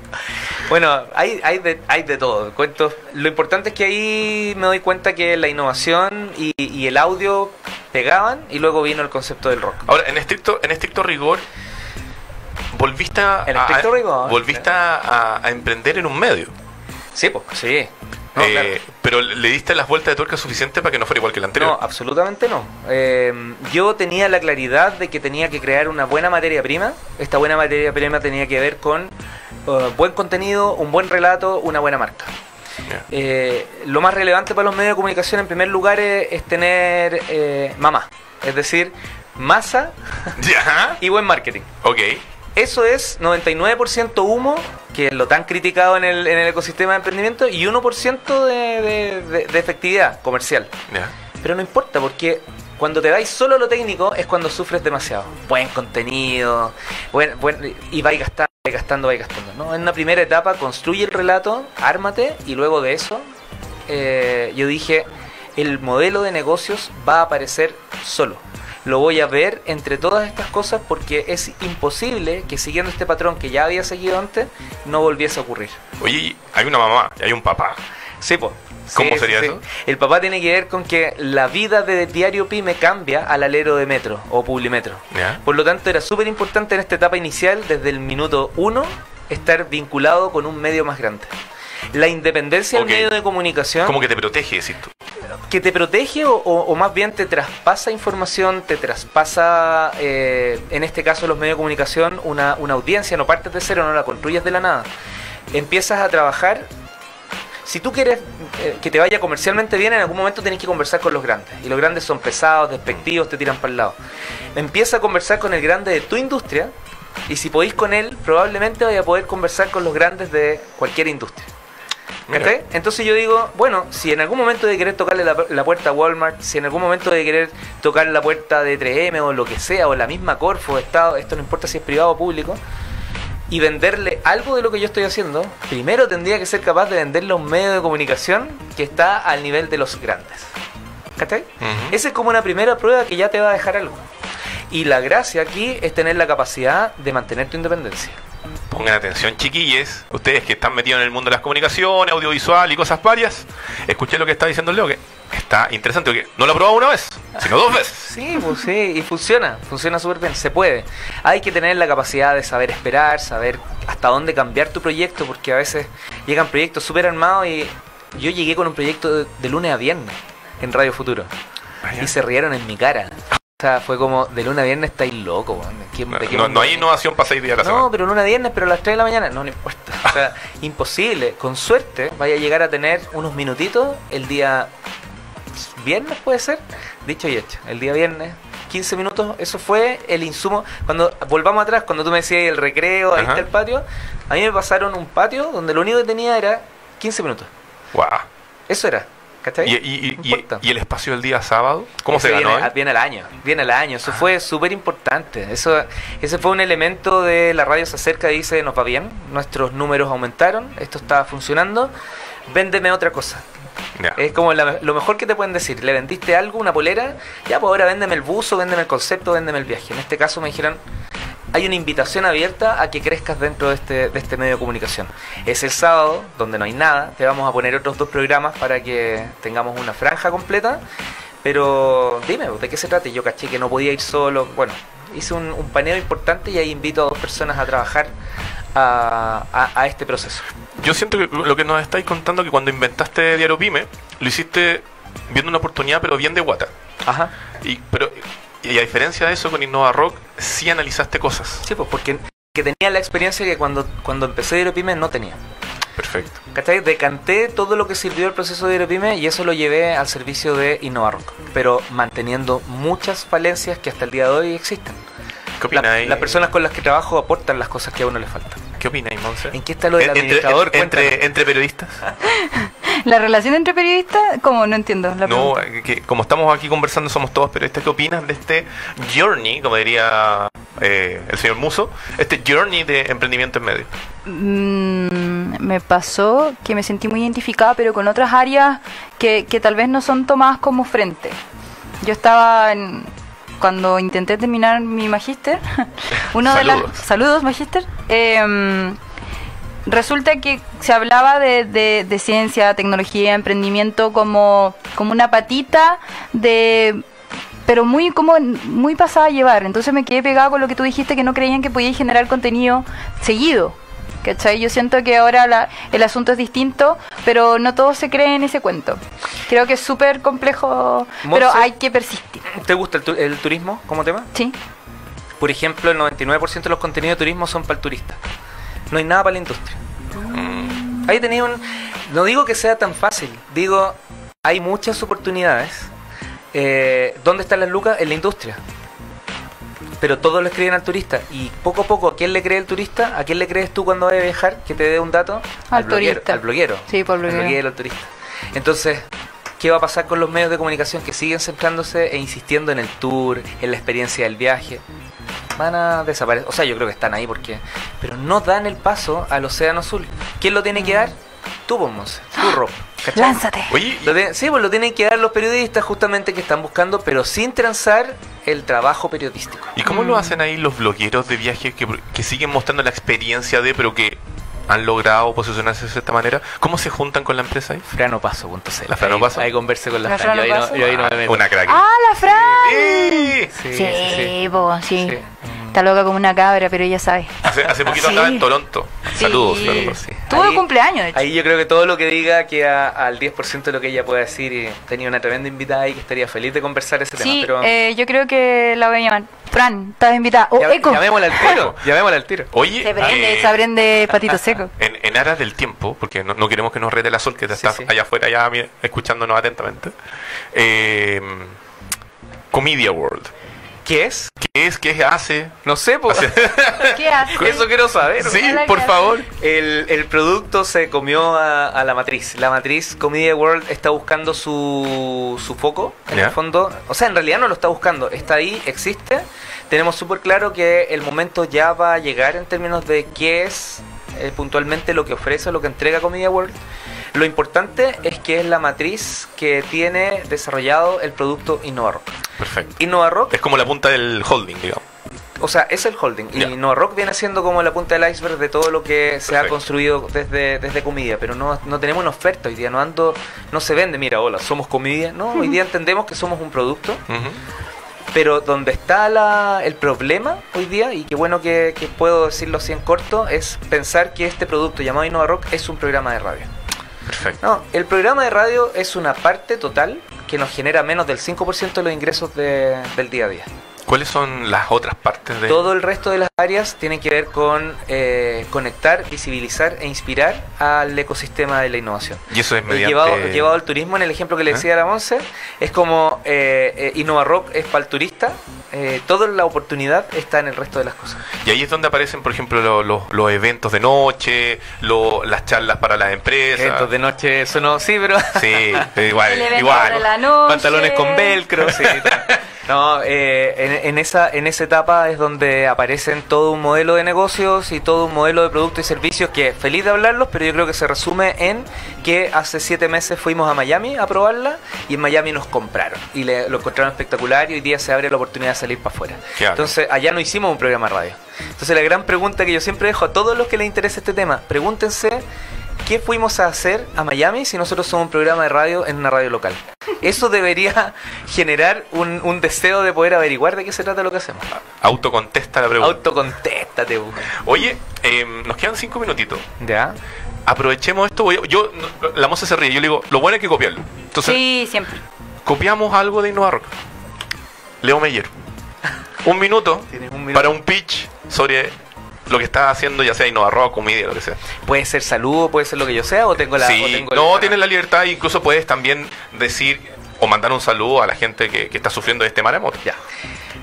Bueno, hay, hay, de, hay de todo. Cuentos. Lo importante es que ahí me doy cuenta que la innovación y, y el audio pegaban y luego vino el concepto del rock. Ahora, en estricto, en estricto rigor, volviste a, a- rigor. volviste a, a emprender en un medio. Sí, pues, sí. No, Eh, claro. Pero le diste las vueltas de tuerca suficiente para que no fuera igual que el anterior. No, absolutamente no. Eh, yo tenía la claridad de que tenía que crear una buena materia prima. Esta buena materia prima tenía que ver con eh, buen contenido, un buen relato, una buena marca. Eh, lo más relevante para los medios de comunicación en primer lugar es, es tener mamá, es decir, masa y buen marketing. Ok. Eso es 99% humo, que es lo tan criticado en el, en el ecosistema de emprendimiento, y 1% de, de- de- de efectividad comercial. Pero no importa, porque cuando te dais solo lo técnico es cuando sufres demasiado. Buen contenido, buen, buen, y vais gastando vais gastando, vais gastando. ¿no? En una primera etapa construye el relato, ármate y luego de eso eh, yo dije, el modelo de negocios va a aparecer solo. Lo voy a ver entre todas estas cosas porque es imposible que siguiendo este patrón que ya había seguido antes no volviese a ocurrir. Oye, hay una mamá y hay un papá. Sí, pues. ¿Cómo sería eso? El papá tiene que ver con que la vida de Diario Pyme cambia al alero de Metro o Publimetro. Por lo tanto, era súper importante en esta etapa inicial, desde el minuto uno, estar vinculado con un medio más grande. La independencia del medio de comunicación Como que te protege, decís tú. que te protege o, o- o más bien te traspasa información, te traspasa, eh, en este caso los medios de comunicación, una, una audiencia, no partes de cero, no la construyes de la nada. Empiezas a trabajar. Si tú quieres eh, que te vaya comercialmente bien, en algún momento tenés que conversar con los grandes. Y los grandes son pesados, despectivos, te tiran para el lado. Empieza a conversar con el grande de tu industria. Y si podéis con él, probablemente vaya a poder conversar con los grandes de cualquier industria. Entonces yo digo, bueno, si en algún momento de querer tocarle la, la puerta a Walmart, si en algún momento de querer tocar la puerta de 3M o lo que sea, o la misma Corfo, Estado, esto no importa si es privado o público, y venderle algo de lo que yo estoy haciendo, primero tendría que ser capaz de venderle a un medio de comunicación que está al nivel de los grandes. ¿Cachai? Esa es como una primera prueba que ya te va a dejar algo. Y la gracia aquí es tener la capacidad de mantener tu independencia. Pongan atención, chiquilles. Ustedes que están metidos en el mundo de las comunicaciones, audiovisual y cosas varias. Escuché lo que está diciendo el Leo, que está interesante, porque no lo ha probado una vez, sino dos veces. Sí, pues sí, y funciona, funciona súper bien, se puede. Hay que tener la capacidad de saber esperar, saber hasta dónde cambiar tu proyecto, porque a veces llegan proyectos súper armados y yo llegué con un proyecto de, de lunes a viernes en Radio Futuro y se rieron en mi cara. O sea, fue como, de lunes a viernes estáis loco, weón. ¿De qué- No, no- no hay innovación para seis días a la No, semana. pero lunes a viernes, pero a las 3 de la mañana, no, no importa. O sea, imposible. Con suerte, vaya a llegar a tener unos minutitos el día viernes, puede ser. Dicho y hecho. El día viernes, 15 minutos, eso fue el insumo. Cuando volvamos atrás, cuando tú me decías el recreo, ahí Ajá. está el patio, a mí me pasaron un patio donde lo único que tenía era 15 minutos. Guau. Eso era. ¿Cachai? ¿Y, y- No y- importa. y el espacio del día sábado? ¿Cómo Ese se ganó? Viene, eh? viene al año, viene al año. Eso fue súper importante. Eso, ese fue un elemento de la radio se acerca y dice, nos va bien, nuestros números aumentaron, esto está funcionando, véndeme otra cosa. Es como la- lo mejor que te pueden decir. Le vendiste algo, una polera, ya pues ahora véndeme el buzo, véndeme el concepto, véndeme el viaje. En este caso me dijeron, hay una invitación abierta a que crezcas dentro de este, de este medio de comunicación. Es el sábado, donde no hay nada, te vamos a poner otros dos programas para que tengamos una franja completa. Pero dime, ¿de qué se trata? Yo caché que no podía ir solo. Bueno, hice un, un paneo importante y ahí invito a dos personas a trabajar a, a- a este proceso. Yo siento que lo que nos estáis contando que cuando inventaste Diario Pyme, lo hiciste viendo una oportunidad, pero bien de guata. Ajá. Y, pero, y a diferencia de eso, con Innova Rock, sí analizaste cosas. Sí, pues porque que tenía la experiencia que cuando, cuando empecé Aeropyme no tenía. Perfecto. ¿Cachai? Decanté todo lo que sirvió el proceso de Aeropyme y eso lo llevé al servicio de InnovaRock, pero manteniendo muchas falencias que hasta el día de hoy existen. ¿Qué La- las personas con las que trabajo aportan las cosas que a uno le faltan. ¿Qué opináis, Monse? ¿En qué está lo del En- entre, administrador? entre, periodistas. La relación entre periodistas, ¿cómo? No entiendo. La No, que como estamos aquí conversando, somos todos periodistas. ¿Qué opinas de este journey, como diría eh, el señor Muso, este journey de emprendimiento en medio? Mm, me pasó que me sentí muy identificada, pero con otras áreas que, que tal vez no son tomadas como frente. Yo estaba en, cuando intenté terminar mi magíster, uno de las Saludos. magíster. em, resulta que se hablaba de, de- de ciencia, tecnología, emprendimiento como, como una patita de pero muy como muy pasada a llevar. Entonces me quedé pegado con lo que tú dijiste que no creían que podíais generar contenido seguido. ¿Cachai? Yo siento que ahora la- el asunto es distinto, pero no todos se creen ese cuento. Creo que es súper complejo, pero hay que persistir. ¿Te gusta el, tu- el turismo como tema? Sí. Por ejemplo, el 99% de los contenidos de turismo son para el turista. No hay nada para la industria. Ahí tenía un... No digo que sea tan fácil, digo, hay muchas oportunidades. Eh, ¿Dónde están las lucas? En la industria. Pero todos le creen al turista. Y poco a poco, ¿a quién le cree el turista? ¿A quién le crees tú cuando vayas a viajar? Que te dé un dato. Al bloguero, turista. Al bloguero. Sí, por Al bloguero. bloguero, al turista. Entonces, ¿qué va a pasar con los medios de comunicación que siguen centrándose e insistiendo en el tour, en la experiencia del viaje? van a desaparecer. O sea, yo creo que están ahí porque. Pero no dan el paso al Océano Azul. ¿Quién lo tiene que dar? Tú, Monse. Tú, Rob. ¿cachai? Lánzate. Oye, Lo de- sí, pues lo tienen que dar los periodistas justamente que están buscando, pero sin transar el trabajo periodístico. ¿y cómo Mm. lo hacen ahí los blogueros de viajes que, que siguen mostrando la experiencia de, pero que han logrado posicionarse de cierta manera? ¿Cómo se juntan con la empresa ahí? Franopaso.cl. La Franopaso. Ahí, ahí converse con la, La Fran. Yo ahí, no, yo ahí no me meto. Una crack. ¡Ah, la Fran! Sí, Sí, sí, sí. po, sí. Sí. Está loca como una cabra, pero ella sabe. Hace, hace poquito Sí. andaba en Toronto. Sí. Saludos, Sí. saludos. Sí. Tuvo Ahí- cumpleaños, de hecho. Ahí yo creo que todo lo que diga queda al 10% de lo que ella pueda decir. Y tenía una tremenda invitada ahí que estaría feliz de conversar ese tema. Sí, Pero eh, yo creo que la voy a llamar. Fran, estás invitada. Oh, Eco. llamémosla al tiro. llamémosla al tiro. Oye, Se prende, eh, se prende patito seco. en, en aras del tiempo, porque no, no queremos que nos rete la sol, que Sí, está sí. allá afuera ya escuchándonos atentamente. Eh, Comedia World. ¿Qué es? ¿Qué es? ¿Qué hace? No sé, pues. ¿Qué hace? Eso quiero saber. Sí, por ¿qué favor. El, el producto se comió a, a la matriz. La matriz Comedia World está buscando su, su foco, en el fondo. O sea, en realidad no lo está buscando. Está ahí, existe. Tenemos súper claro que el momento ya va a llegar en términos de qué es eh, puntualmente lo que ofrece, lo que entrega Comedia World. Lo importante es que es la matriz que tiene desarrollado el producto Innova Rock. Perfecto. Innova Rock Es como la punta del holding, digamos. o sea, es el holding. Y Nova Rock viene siendo como la punta del iceberg de todo lo que se ha construido desde, desde Comedia. Pero no, no tenemos una oferta hoy día. No ando, no se vende, mira, hola, somos Comedia. No, hoy día entendemos que somos un producto. Pero donde está la, el problema hoy día, y qué bueno que, que puedo decirlo así en corto, es pensar que este producto llamado Innova Rock es un programa de radio. Perfecto. No, el programa de radio es una parte total que nos genera menos del 5% de los ingresos de- del día a día. ¿Cuáles son las otras partes de Todo el resto de las áreas tienen que ver con eh, conectar, visibilizar e inspirar al ecosistema de la innovación. Y eso es mediante... Llevado, llevado al turismo, en el ejemplo que le ¿Eh? decía a la Monse, es como eh, eh, Innova Rock es para el turista, eh, toda la oportunidad está en el resto de las cosas. Y ahí es donde aparecen, por ejemplo, lo- lo- los eventos de noche, lo- las charlas para las empresas. Eventos de noche, eso no, sí, pero... Sí, igual, El igual. de la noche. pantalones con velcro, sí. No, eh, en, en esa, en esa etapa es donde aparecen todo un modelo de negocios y todo un modelo de productos y servicios que feliz de hablarlos, pero yo creo que se resume en que hace siete meses fuimos a Miami a probarla y en Miami nos compraron y le, lo encontraron espectacular y hoy día se abre la oportunidad de salir para afuera. Entonces allá no hicimos un programa de radio. Entonces la gran pregunta que yo siempre dejo a todos los que les interesa este tema, pregúntense ¿Qué fuimos a hacer a Miami si nosotros somos un programa de radio en una radio local? Eso debería generar un, un deseo de poder averiguar de qué se trata lo que hacemos. Autocontesta la pregunta. Autocontéstate. Oye, eh, nos quedan cinco minutitos. ¿Ya? Aprovechemos esto. voy a- yo, la moza se ríe. Yo le digo, lo bueno hay que copiarlo. Entonces, Sí, siempre. copiamos algo de Innova Rock. Leo Meyer. Un minuto, un minuto. para un pitch sobre lo que está haciendo, ya sea Innova Rock, comedia, lo que sea. Puede ser saludo, puede ser lo que yo sea, o tengo la. sí, o tengo el- no, tienes la libertad. Incluso puedes también decir o mandar un saludo a la gente que, que está sufriendo de este maremoto. Ya.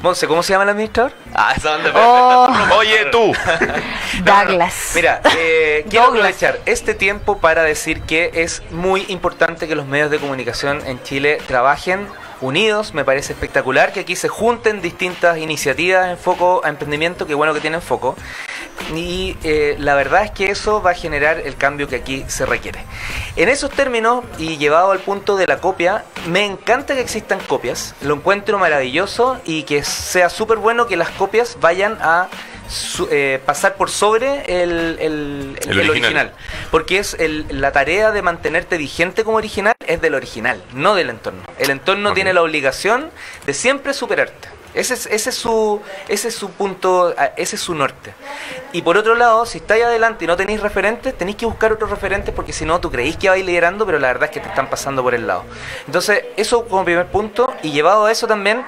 Monse, ¿cómo se llama el administrador? Ah, esa. Oh. Oye, tú. Douglas. Mira, eh, quiero Douglas. aprovechar este tiempo para decir que es muy importante que los medios de comunicación en Chile trabajen unidos. Me parece espectacular que aquí se junten distintas iniciativas en foco a emprendimiento, que bueno que tienen foco. Y eh, la verdad es que eso va a generar el cambio que aquí se requiere. En esos términos, y llevado al punto de la copia, me encanta que existan copias. Lo encuentro maravilloso y que sea súper bueno que las copias vayan a su- eh, pasar por sobre el, el- El el original. original. Porque es el- la tarea de mantenerte vigente como original es del original, no del entorno. El entorno Ok. tiene la obligación de siempre superarte. Ese es, ese es su ese es su punto, a- ese es su norte. Y por otro lado, si estáis adelante y no tenéis referentes, tenéis que buscar otros referentes porque si no, tú creéis que vais liderando, pero la verdad es que te están pasando por el lado. Entonces, eso como primer punto, y llevado a eso también,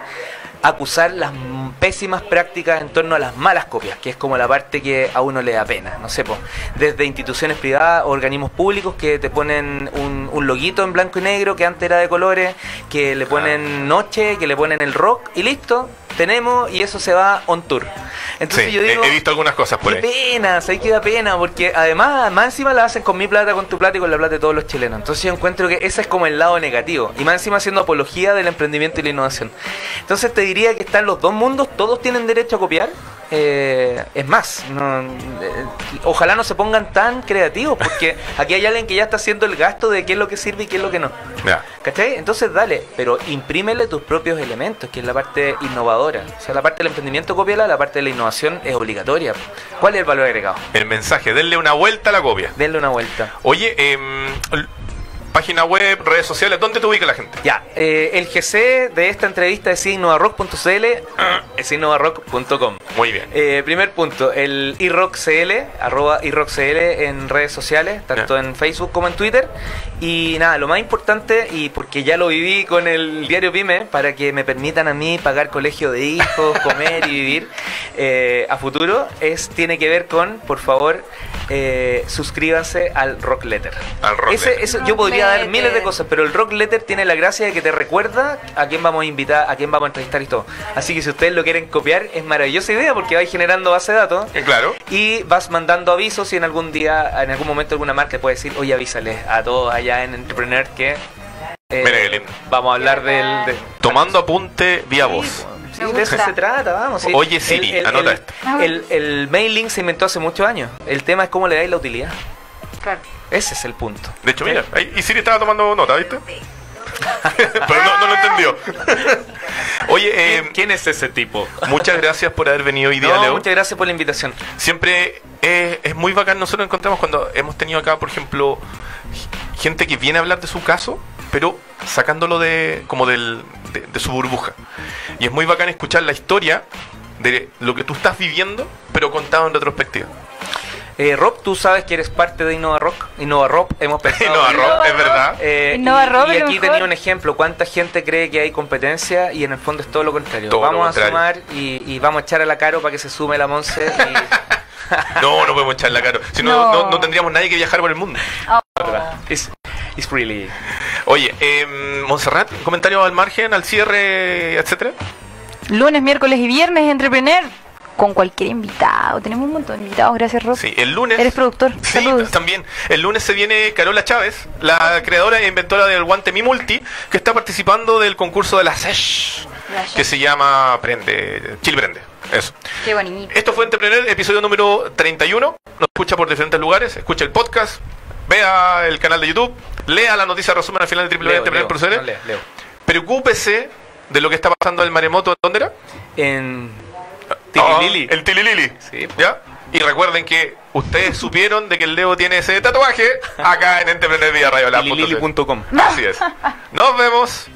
acusar las pésimas prácticas en torno a las malas copias, que es como la parte que a uno le da pena. No sé, po, desde instituciones privadas, organismos públicos que te ponen un, un loguito en blanco y negro que antes era de colores, que le ponen noche, que le ponen el rock y listo. Tenemos y eso se va on tour. Entonces Sí, yo digo, he, visto algunas cosas por qué ahí. pena, ¿sabes qué da pena? Porque además, más encima la hacen con mi plata, con tu plata y con la plata de todos los chilenos. Entonces yo encuentro que ese es como el lado negativo. Y más encima haciendo apología del emprendimiento y la innovación. Entonces te diría que están los dos mundos, todos tienen derecho a copiar. Eh, es más, no- eh, ojalá no se pongan tan creativos, porque aquí hay alguien que ya está haciendo el gasto de qué es lo que sirve y qué es lo que no. Ya. ¿Cachai? Entonces dale, pero imprímele tus propios elementos, que es la parte innovadora. O sea, la parte del emprendimiento copiala, la parte de la innovación es obligatoria. ¿Cuál es el valor agregado? El mensaje, denle una vuelta a la copia. Denle una vuelta. Oye, l- página web, redes sociales, ¿dónde te ubica la gente? Ya, eh, el GC de esta entrevista es innovarock.cl, es innovarock.com. Muy bien. Eh, primer punto, el iRockCL, arroba iRockCL en redes sociales, tanto en Facebook como en Twitter. Y nada, lo más importante, y porque ya lo viví con el diario Pyme, para que me permitan a mí pagar colegio de hijos, comer y vivir eh, a futuro, es tiene que ver con, por favor, eh, suscríbanse al Rock Letter. Al Rock Ese- Letter. eso- yo podría dar Letter. miles de cosas, pero el Rock Letter tiene la gracia de que te recuerda a quién vamos a invitar, a quién vamos a entrevistar y todo. Así que si ustedes lo quieren copiar, es maravillosa idea porque vais generando base de datos Eh, Claro. y vas mandando avisos y en algún día, en algún momento alguna marca puede decir, oye avísales a todos allá en Entrepreneur que eh, vamos a hablar del... de- Tomando apunte vía voz. Sí, de eso se trata, vamos. sí. Oye, Siri, el, anota el- esto. El, el mailing se inventó hace muchos años. El tema es cómo le dais la utilidad. Claro. Ese es el punto. De hecho, mira, ahí, y Siri estaba tomando nota, ¿viste? Pero no, no lo entendió. Oye, em, ¿Quién es ese tipo? muchas gracias por haber venido hoy día, No, Leo. muchas gracias por la invitación. Siempre eh, es muy bacán. Nosotros encontramos cuando hemos tenido acá, por ejemplo, gente que viene a hablar de su caso, pero sacándolo de como del, de, de su burbuja. Y es muy bacán escuchar la historia de lo que tú estás viviendo, pero contado en retrospectiva. Eh, Rob, tú sabes que eres parte de Innova Rock. Innova Rock, hemos pensado. Innova en- Rock, es verdad. Eh, Innova y, aquí tenía un ejemplo. ¿Cuánta gente cree que hay competencia? Y en el fondo es todo lo contrario. Todo lo vamos contrario. a sumar y, y vamos a echar a la Caro para que se sume la Monse. y- No, no podemos echarla caro. Si no, No. no, no tendríamos nadie que viajar por el mundo. It's, it's really. Oye, eh, Montserrat, comentarios al margen, al cierre, etcétera. Lunes, miércoles y viernes, Entrepreneur. Con cualquier invitado. Tenemos un montón de invitados, gracias, Rob. Sí, el lunes. Eres productor. Sí, Saludos. también. El lunes se viene Carola Chávez, la creadora e inventora del guante Mi Multi, que está participando del concurso de la SESH, que se llama Prende, Chile Prende. Eso. Qué bonito. Esto fue Entrepreneur, episodio número 31. Nos escucha por diferentes lugares, escucha el podcast, vea el canal de YouTube, lea la noticia resumen al final de Leo, Leo, www.entrepreneur.cl. no. Preocúpese de lo que está pasando en el maremoto. ¿Dónde era? En. Tililili. el Tililili. Sí. ¿Ya? Y recuerden que ustedes supieron de que el Leo tiene ese tatuaje acá en Entrepreneur Vía Radio Lab. Tililili.com. Así es. Nos vemos.